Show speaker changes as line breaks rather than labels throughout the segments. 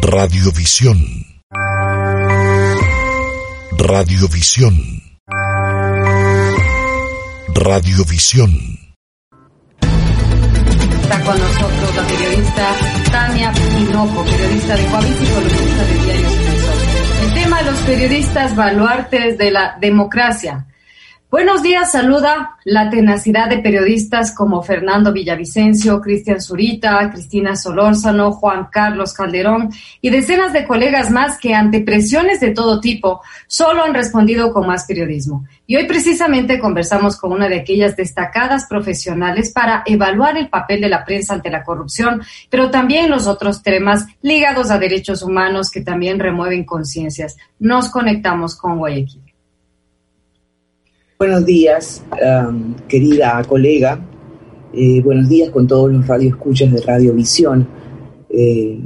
Radiovisión. Radiovisión. Radiovisión.
Está con nosotros la periodista Tania Pinoco, periodista de Coavís y columnista de Diario Expreso. El tema de los periodistas baluartes de la democracia. Buenos días, saluda la tenacidad de periodistas como Fernando Villavicencio, Cristian Zurita, Cristina Solórzano, Juan Carlos Calderón y decenas de colegas más que ante presiones de todo tipo solo han respondido con más periodismo. Y hoy precisamente conversamos con una de aquellas destacadas profesionales para evaluar el papel de la prensa ante la corrupción, pero también los otros temas ligados a derechos humanos que también remueven conciencias. Nos conectamos con Guayaquil.
Buenos días, um, querida colega. Eh, buenos días con todos los radioescuchas de Radiovisión. Eh,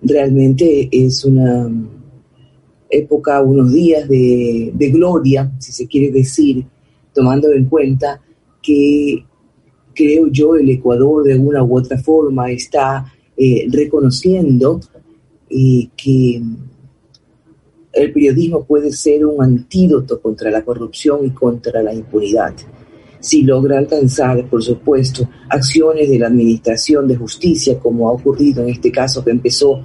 realmente es una época, unos días de, gloria, si se quiere decir, tomando en cuenta que creo yo el Ecuador de una u otra forma está eh, reconociendo que el periodismo puede ser un antídoto contra la corrupción y contra la impunidad. Si logra alcanzar, por supuesto, acciones de la Administración de Justicia, como ha ocurrido en este caso que empezó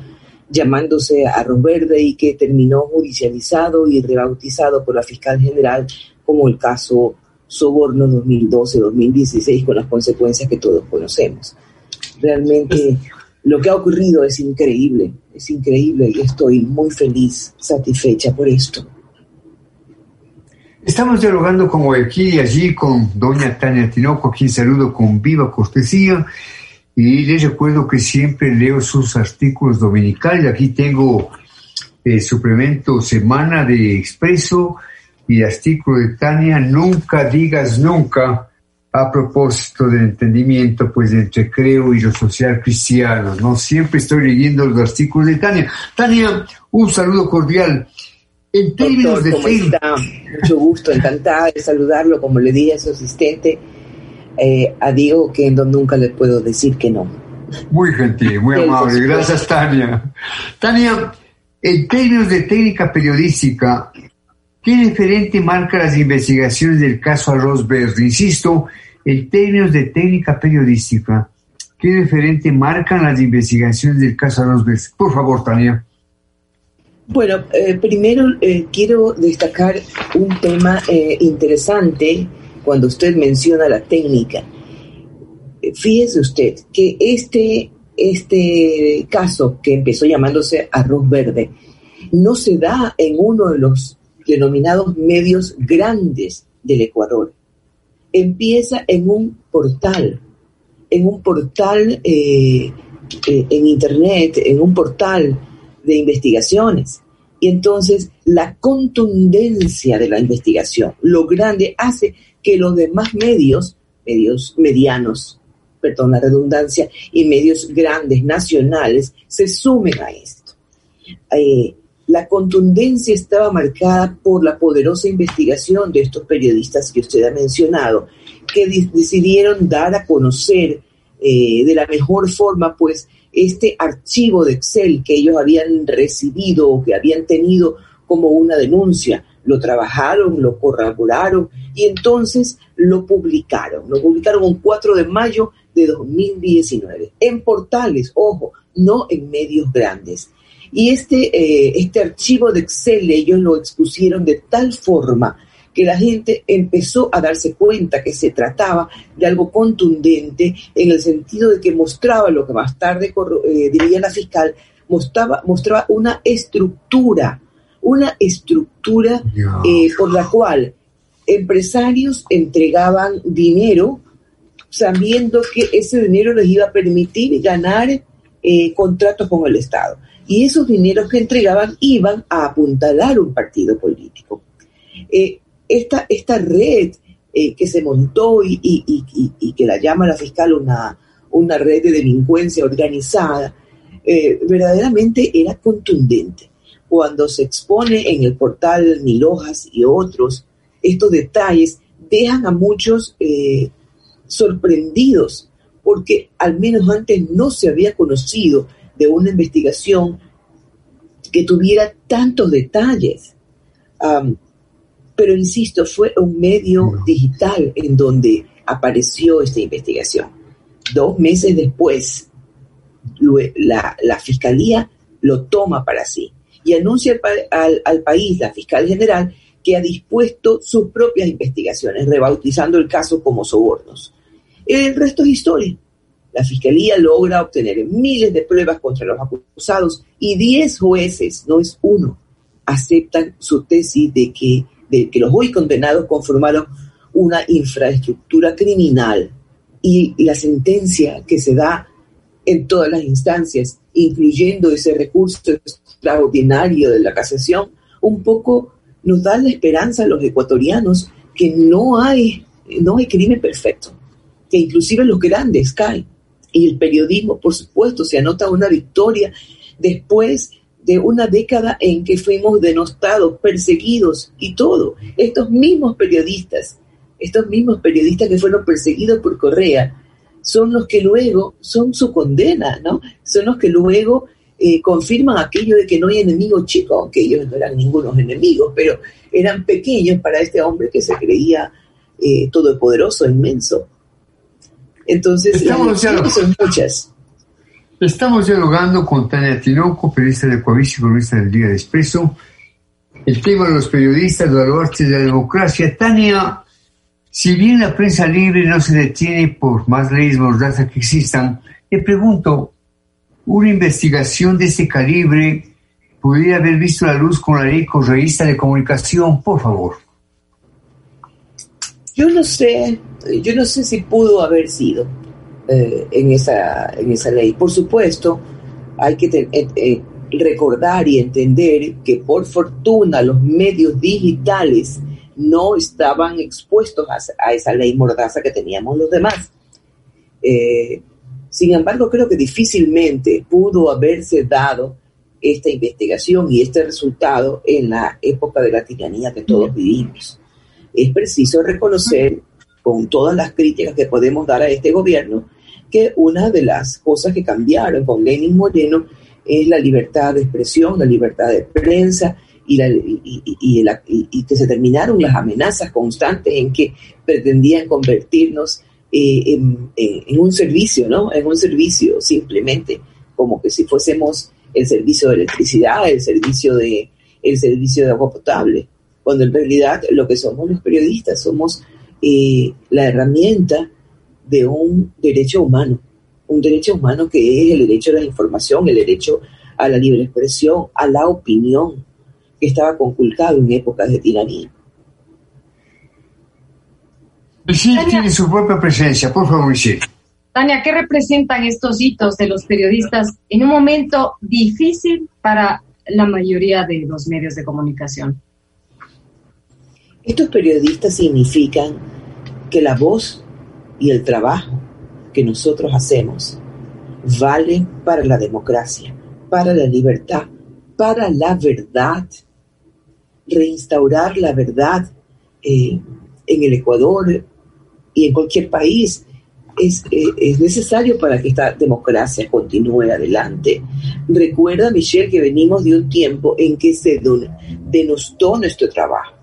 llamándose Arroz Verde y que terminó judicializado y rebautizado por la fiscal general como el caso Soborno 2012-2016 con las consecuencias que todos conocemos. Realmente lo que ha ocurrido es increíble, es increíble y estoy muy feliz, satisfecha por esto.
Estamos dialogando como aquí y allí con doña Tania Tinoco, a quien saludo con viva cortesía y les recuerdo que siempre leo sus artículos dominicales. Aquí tengo el suplemento Semana de Expreso y artículo de Tania, Nunca digas nunca, a propósito del entendimiento pues entre creo y lo social cristiano, ¿no? Siempre estoy leyendo los artículos de Tania. Tania, un saludo cordial. En términos de
¿cómo está? Mucho gusto, encantada de saludarlo, como le dije a su asistente, eh, a Diego que nunca le puedo decir que no.
Muy gentil, muy amable. Gracias, Tania. Tania, en términos de técnica periodística, ¿qué diferente marca las investigaciones del caso Arroz Verde? Insisto, en términos de técnica periodística, ¿qué diferente marcan las investigaciones del caso Arroz Verde? Por favor, Tania.
Bueno, eh, primero eh, quiero destacar un tema eh, interesante cuando usted menciona la técnica. Fíjese usted que este, este caso que empezó llamándose arroz verde no se da en uno de los denominados medios grandes del Ecuador. Empieza en un portal, en un portal en Internet, en un portal de investigaciones. Y entonces la contundencia de la investigación, lo grande, hace que los demás medios, medios medianos, perdón la redundancia, y medios grandes, nacionales, se sumen a esto. Eh, la contundencia estaba marcada por la poderosa investigación de estos periodistas que usted ha mencionado, que decidieron dar a conocer eh, de la mejor forma, pues, este archivo de Excel que ellos habían recibido o que habían tenido como una denuncia. Lo trabajaron, lo corroboraron y entonces lo publicaron. Lo publicaron el 4 de mayo de 2019 en portales, ojo, no en medios grandes. Y este, eh, este archivo de Excel ellos lo expusieron de tal forma que la gente empezó a darse cuenta que se trataba de algo contundente en el sentido de que mostraba lo que más tarde eh, diría la fiscal, mostraba, mostraba una estructura, una estructura eh, por la cual empresarios entregaban dinero sabiendo que ese dinero les iba a permitir ganar eh, contratos con el Estado. Y esos dineros que entregaban iban a apuntalar un partido político. Eh, esta, esta red eh, que se montó y, y, que la llama la fiscal una, una red de delincuencia organizada, verdaderamente era contundente. Cuando se expone en el portal Milojas y otros, estos detalles dejan a muchos sorprendidos porque al menos antes no se había conocido de una investigación que tuviera tantos detalles. pero insisto, fue un medio digital en donde apareció esta investigación. Dos meses después, la, fiscalía lo toma para sí y anuncia al, al país, la fiscal general, que ha dispuesto sus propias investigaciones, rebautizando el caso como sobornos. El resto es historia. La fiscalía logra obtener miles de pruebas contra los acusados y 10 jueces, no es uno, aceptan su tesis de que, los hoy condenados conformaron una infraestructura criminal y la sentencia que se da en todas las instancias, incluyendo ese recurso extraordinario de la casación, un poco nos da la esperanza a los ecuatorianos que no hay, no hay crimen perfecto que inclusive los grandes caen. Y el periodismo, por supuesto, se anota una victoria después de una década en que fuimos denostados, perseguidos y todo. Estos mismos periodistas, estos mismos periodistas que fueron perseguidos por Correa, son los que luego son su condena, ¿no? Son los que luego eh, confirman aquello de que no hay enemigos chicos, aunque ellos no eran ningunos enemigos, pero eran pequeños para este hombre que se creía eh, todopoderoso, inmenso. Entonces, estamos son muchas.
Estamos dialogando con Tania Tinoco, periodista de Coavici, periodista del Día de Expreso. El tema de los periodistas, de los artes de la democracia. Tania, si bien la prensa libre no se detiene por más leyes mordazas que existan, le pregunto, ¿una investigación de ese calibre podría haber visto la luz con la ley correísta de comunicación? Por favor.
Yo no sé, yo no sé si pudo haber sido eh, en, esa, en esa ley. Por supuesto, hay que eh, eh, recordar y entender que por fortuna los medios digitales no estaban expuestos a, esa ley mordaza que teníamos los demás. sin embargo, creo que difícilmente pudo haberse dado esta investigación y este resultado en la época de la tiranía que todos vivimos es preciso reconocer, con todas las críticas que podemos dar a este gobierno, que una de las cosas que cambiaron con Lenin Moreno es la libertad de expresión, la libertad de prensa y, y, que se terminaron las amenazas constantes en que pretendían convertirnos eh, en, en, un servicio, ¿no? En un servicio simplemente, como que si fuésemos el servicio de electricidad, el servicio de, el servicio de agua potable cuando en realidad lo que somos los periodistas somos eh, la herramienta de un derecho humano, un derecho humano que es el derecho a la información, el derecho a la libre expresión, a la opinión, que estaba conculcado en épocas de tiranía.
Sí, tiene su propia presencia, por favor, Michelle.
Tania, ¿qué representan estos hitos de los periodistas en un momento difícil para la mayoría de los medios de comunicación?
Estos periodistas significan que la voz y el trabajo que nosotros hacemos vale para la democracia, para la libertad, para la verdad. Reinstaurar la verdad eh, en el Ecuador y en cualquier país es, eh, es, necesario para que esta democracia continúe adelante. Recuerda, Michelle, que venimos de un tiempo en que se denostó nuestro trabajo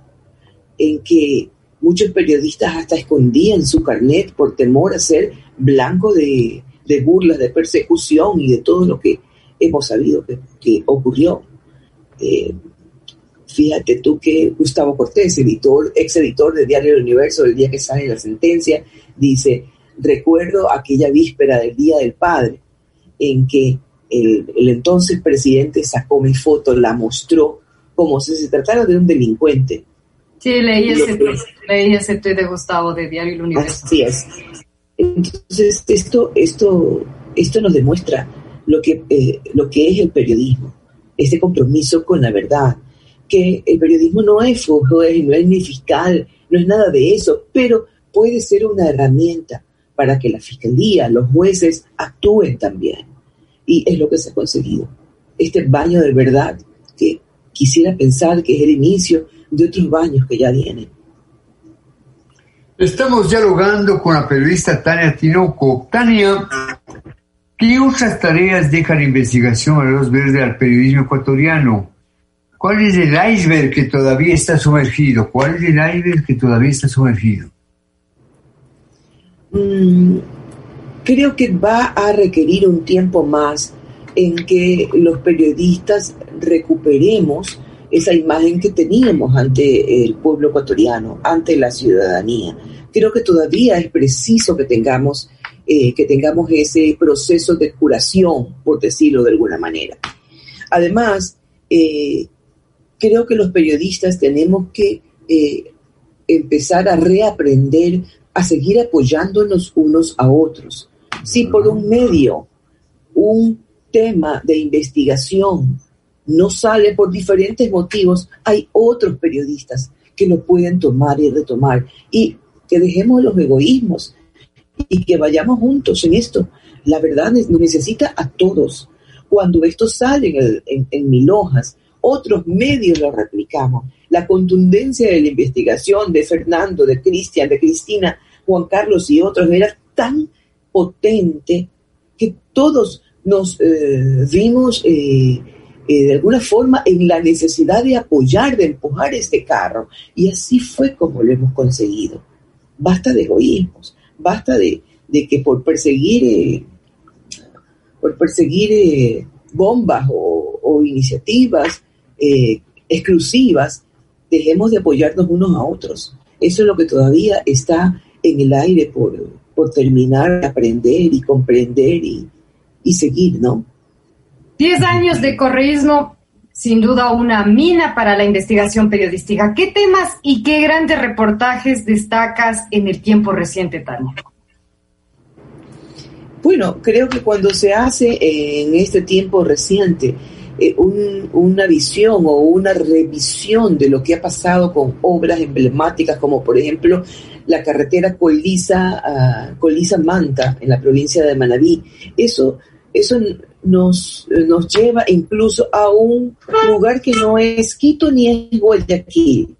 en que muchos periodistas hasta escondían su carnet por temor a ser blanco de, burlas, de persecución y de todo lo que hemos sabido que, ocurrió. Eh, fíjate tú que Gustavo Cortés, editor, ex editor de Diario del Universo, el día que sale la sentencia, dice, recuerdo aquella víspera del Día del Padre, en que el, el entonces presidente sacó mi foto, la mostró como si se tratara de un delincuente
Sí, leí ese, leí ese de Gustavo de Diario El Universo.
Así es. Entonces, esto, esto, esto nos demuestra lo que, eh, lo que es el periodismo, este compromiso con la verdad, que el periodismo no es juez, no es ni fiscal, no es nada de eso, pero puede ser una herramienta para que la fiscalía, los jueces actúen también. Y es lo que se ha conseguido. Este baño de verdad que quisiera pensar que es el inicio de otros baños que ya vienen.
Estamos dialogando con la periodista Tania Tinoco. Tania, ¿qué otras tareas deja la investigación a los verdes al periodismo ecuatoriano? ¿Cuál es el iceberg que todavía está sumergido? ¿Cuál es el iceberg que todavía está sumergido?
Mm, creo que va a requerir un tiempo más en que los periodistas recuperemos esa imagen que teníamos ante el pueblo ecuatoriano, ante la ciudadanía. Creo que todavía es preciso que tengamos, eh, que tengamos ese proceso de curación, por decirlo de alguna manera. Además, eh, creo que los periodistas tenemos que eh, empezar a reaprender a seguir apoyándonos unos a otros. Si por un medio, un tema de investigación no sale por diferentes motivos, hay otros periodistas que lo pueden tomar y retomar y que dejemos los egoísmos y que vayamos juntos en esto. La verdad nos necesita a todos. Cuando esto sale en, en mil hojas, otros medios lo replicamos. La contundencia de la investigación de Fernando, de Cristian, de Cristina, Juan Carlos y otros era tan potente que todos nos eh, vimos eh, eh, de alguna forma en la necesidad de apoyar, de empujar este carro. Y así fue como lo hemos conseguido. Basta de egoísmos, basta de, que por perseguir, por perseguir bombas o, iniciativas exclusivas, dejemos de apoyarnos unos a otros. Eso es lo que todavía está en el aire por, por terminar de aprender y comprender y, y seguir, ¿no?
Diez años de correísmo, sin duda una mina para la investigación periodística. ¿Qué temas y qué grandes reportajes destacas en el tiempo reciente, Tania?
Bueno, creo que cuando se hace en este tiempo reciente eh, una visión o una revisión de lo que ha pasado con obras emblemáticas como por ejemplo la carretera Colisa, Colisa Manta en la provincia de Manabí, eso eso nos, nos lleva incluso a un lugar que no es Quito ni es Guayaquil,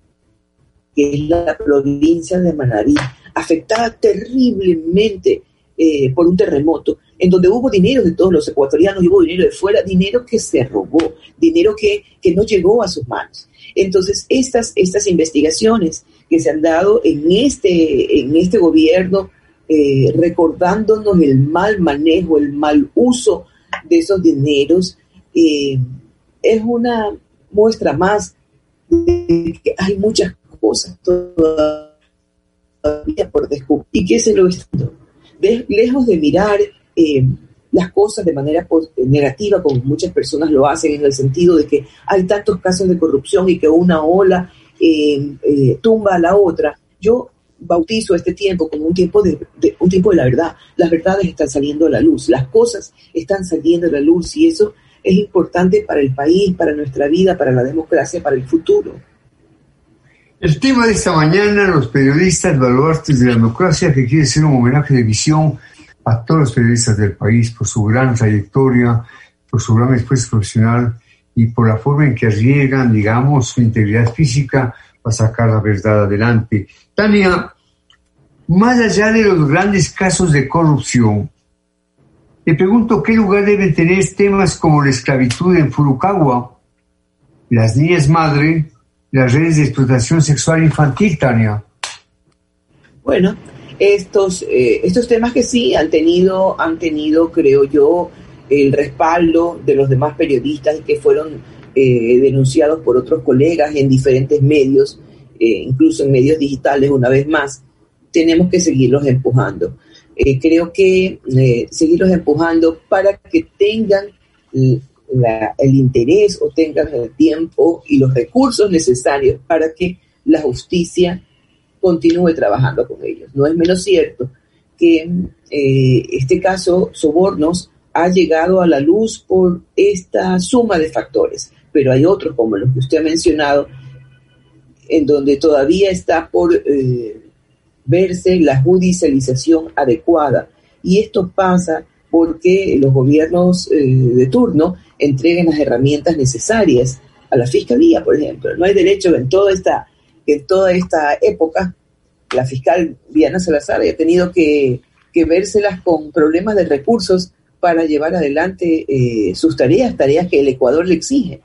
que es la provincia de Manabí, afectada terriblemente eh, por un terremoto, en donde hubo dinero de todos los ecuatorianos hubo dinero de fuera, dinero que se robó, dinero que, que no llegó a sus manos. Entonces, estas, estas investigaciones que se han dado en este, en este gobierno eh, recordándonos el mal manejo, el mal uso de esos dineros, eh, es una muestra más de que hay muchas cosas todavía por descubrir y que se lo está lejos de mirar eh, las cosas de manera negativa, como muchas personas lo hacen, en el sentido de que hay tantos casos de corrupción y que una ola tumba a la otra. Yo bautizo este tiempo como un tiempo de, un tiempo de la verdad. Las verdades están saliendo a la luz, las cosas están saliendo a la luz y eso es importante para el país, para nuestra vida, para la democracia, para el futuro.
El tema de esta mañana, los periodistas baluartes de la democracia, que quiere ser un homenaje de visión a todos los periodistas del país por su gran trayectoria, por su gran esfuerzo profesional y por la forma en que arriesgan, digamos, su integridad física para sacar la verdad adelante. Tania, más allá de los grandes casos de corrupción, te pregunto qué lugar deben tener temas como la esclavitud en Furukawa, las niñas madre, las redes de explotación sexual infantil, Tania.
Bueno, estos, eh, estos temas que sí han tenido, han tenido, creo yo, el respaldo de los demás periodistas que fueron eh, denunciados por otros colegas en diferentes medios, eh, incluso en medios digitales una vez más, tenemos que seguirlos empujando. Eh, creo que seguirlos empujando para que tengan el interés o tengan el tiempo y los recursos necesarios para que la justicia continúe trabajando con ellos. No es menos cierto que este caso, sobornos ha llegado a la luz por esta suma de factores, pero hay otros como los que usted ha mencionado, en donde todavía está por eh, verse la judicialización adecuada. Y esto pasa porque los gobiernos eh, de turno entreguen las herramientas necesarias a la fiscalía, por ejemplo. No hay derecho en toda esta, en toda esta época, la fiscal Diana Salazar haya tenido que, que vérselas con problemas de recursos para llevar adelante eh, sus tareas, tareas que el Ecuador le exige.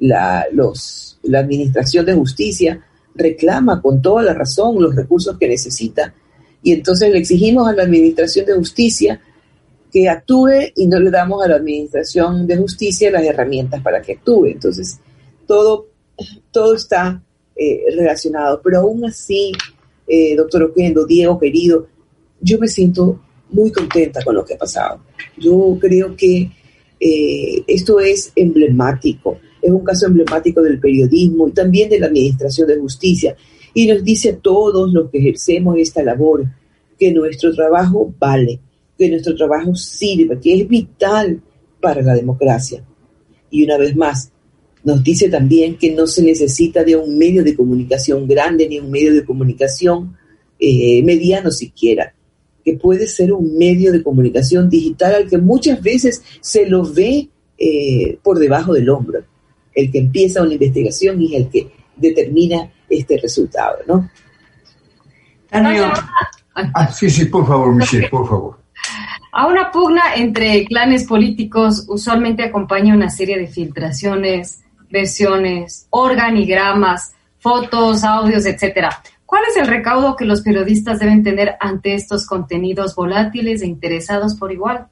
La, los, la Administración de Justicia reclama con toda la razón los recursos que necesita y entonces le exigimos a la Administración de Justicia que actúe y no le damos a la Administración de Justicia las herramientas para que actúe. Entonces, todo, todo está eh, relacionado. Pero aún así, eh, doctor Oquendo, Diego, querido, yo me siento muy contenta con lo que ha pasado. Yo creo que eh, esto es emblemático es un caso emblemático del periodismo y también de la Administración de Justicia. Y nos dice a todos los que ejercemos esta labor que nuestro trabajo vale, que nuestro trabajo sirve, que es vital para la democracia. Y una vez más, nos dice también que no se necesita de un medio de comunicación grande ni un medio de comunicación eh, mediano siquiera, que puede ser un medio de comunicación digital al que muchas veces se lo ve eh, por debajo del hombro el que empieza una investigación y es el que determina este resultado, ¿no?
Ah, sí, sí, por favor, Michelle, por favor.
A una pugna entre clanes políticos usualmente acompaña una serie de filtraciones, versiones, organigramas, fotos, audios, etcétera. ¿Cuál es el recaudo que los periodistas deben tener ante estos contenidos volátiles e interesados por igual?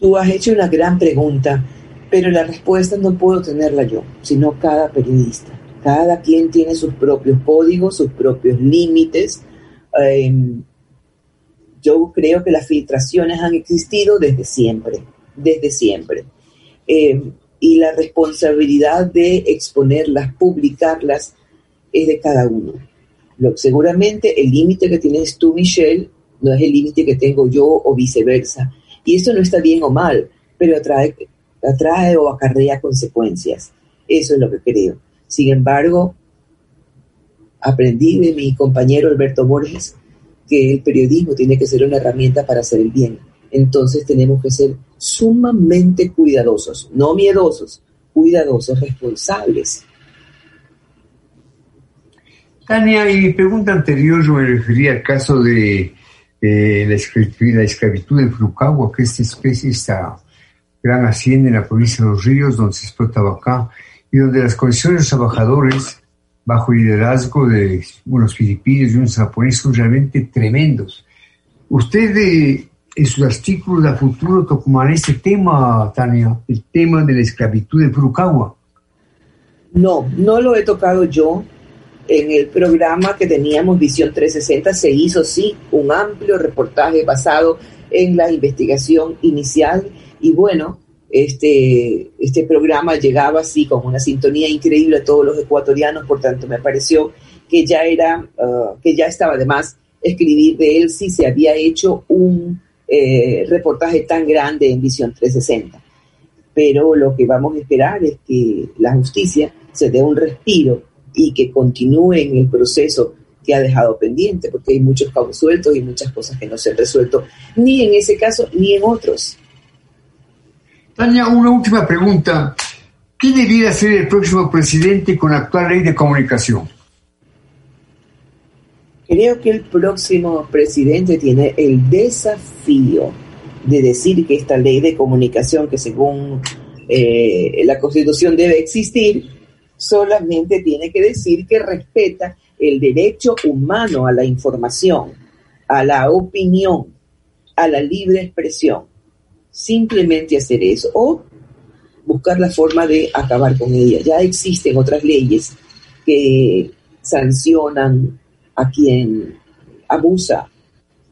Tú has hecho una gran pregunta pero la respuesta no puedo tenerla yo, sino cada periodista. Cada quien tiene sus propios códigos, sus propios límites. Em, yo creo que las filtraciones han existido desde siempre, desde siempre. Em, y la responsabilidad de exponerlas, publicarlas, es de cada uno. Seguramente el límite que tienes tú, Michelle, no es el límite que tengo yo o viceversa. Y eso no está bien o mal, pero trae atrae o acarrea consecuencias. Eso es lo que creo. Sin embargo, aprendí de mi compañero Alberto Borges que el periodismo tiene que ser una herramienta para hacer el bien. Entonces tenemos que ser sumamente cuidadosos, no miedosos, cuidadosos, responsables.
Tania, en mi pregunta anterior yo me refería al caso de eh, la, esclavitud, la esclavitud en Frucagua, que esta especie está gran hacienda en la provincia de Los Ríos, donde se explotaba acá, y donde las condiciones de los trabajadores, bajo liderazgo de unos filipinos y unos japoneses, son realmente tremendos. Usted, eh, en sus artículos de futuro, tocará este tema, Tania, el tema de la esclavitud de Furukawa.
No, no lo he tocado yo. En el programa que teníamos, Visión 360, se hizo, sí, un amplio reportaje basado en la investigación inicial y bueno, este, este programa llegaba así con una sintonía increíble a todos los ecuatorianos, por tanto me pareció que ya era, uh, que ya estaba de más escribir de él si se había hecho un eh, reportaje tan grande en Visión 360. Pero lo que vamos a esperar es que la justicia se dé un respiro y que continúe en el proceso que ha dejado pendiente, porque hay muchos cabos sueltos y muchas cosas que no se han resuelto, ni en ese caso ni en otros.
Tania, una última pregunta. ¿Qué debiera ser el próximo presidente con la actual ley de comunicación?
Creo que el próximo presidente tiene el desafío de decir que esta ley de comunicación, que según eh, la Constitución debe existir, solamente tiene que decir que respeta el derecho humano a la información, a la opinión, a la libre expresión simplemente hacer eso o buscar la forma de acabar con ella. Ya existen otras leyes que sancionan a quien abusa,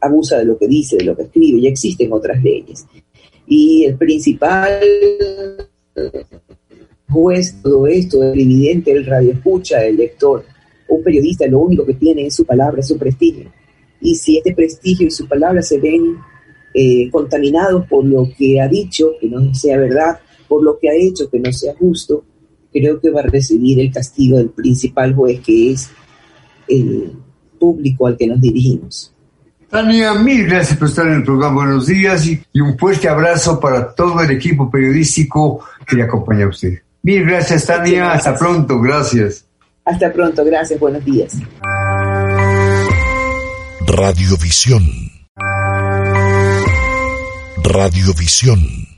abusa de lo que dice, de lo que escribe, ya existen otras leyes. Y el principal juez todo esto, el evidente, el radio escucha, el lector, un periodista lo único que tiene es su palabra, su prestigio. Y si este prestigio y su palabra se ven eh, contaminados por lo que ha dicho, que no sea verdad, por lo que ha hecho, que no sea justo, creo que va a recibir el castigo del principal juez, que es el público al que nos dirigimos.
Tania, mil gracias por estar en el programa. Buenos días y, y un fuerte abrazo para todo el equipo periodístico que le acompaña a usted. Mil gracias, Tania. Hasta pronto. Gracias.
Hasta pronto. Gracias. Buenos días.
Radiovisión. Radiovisión.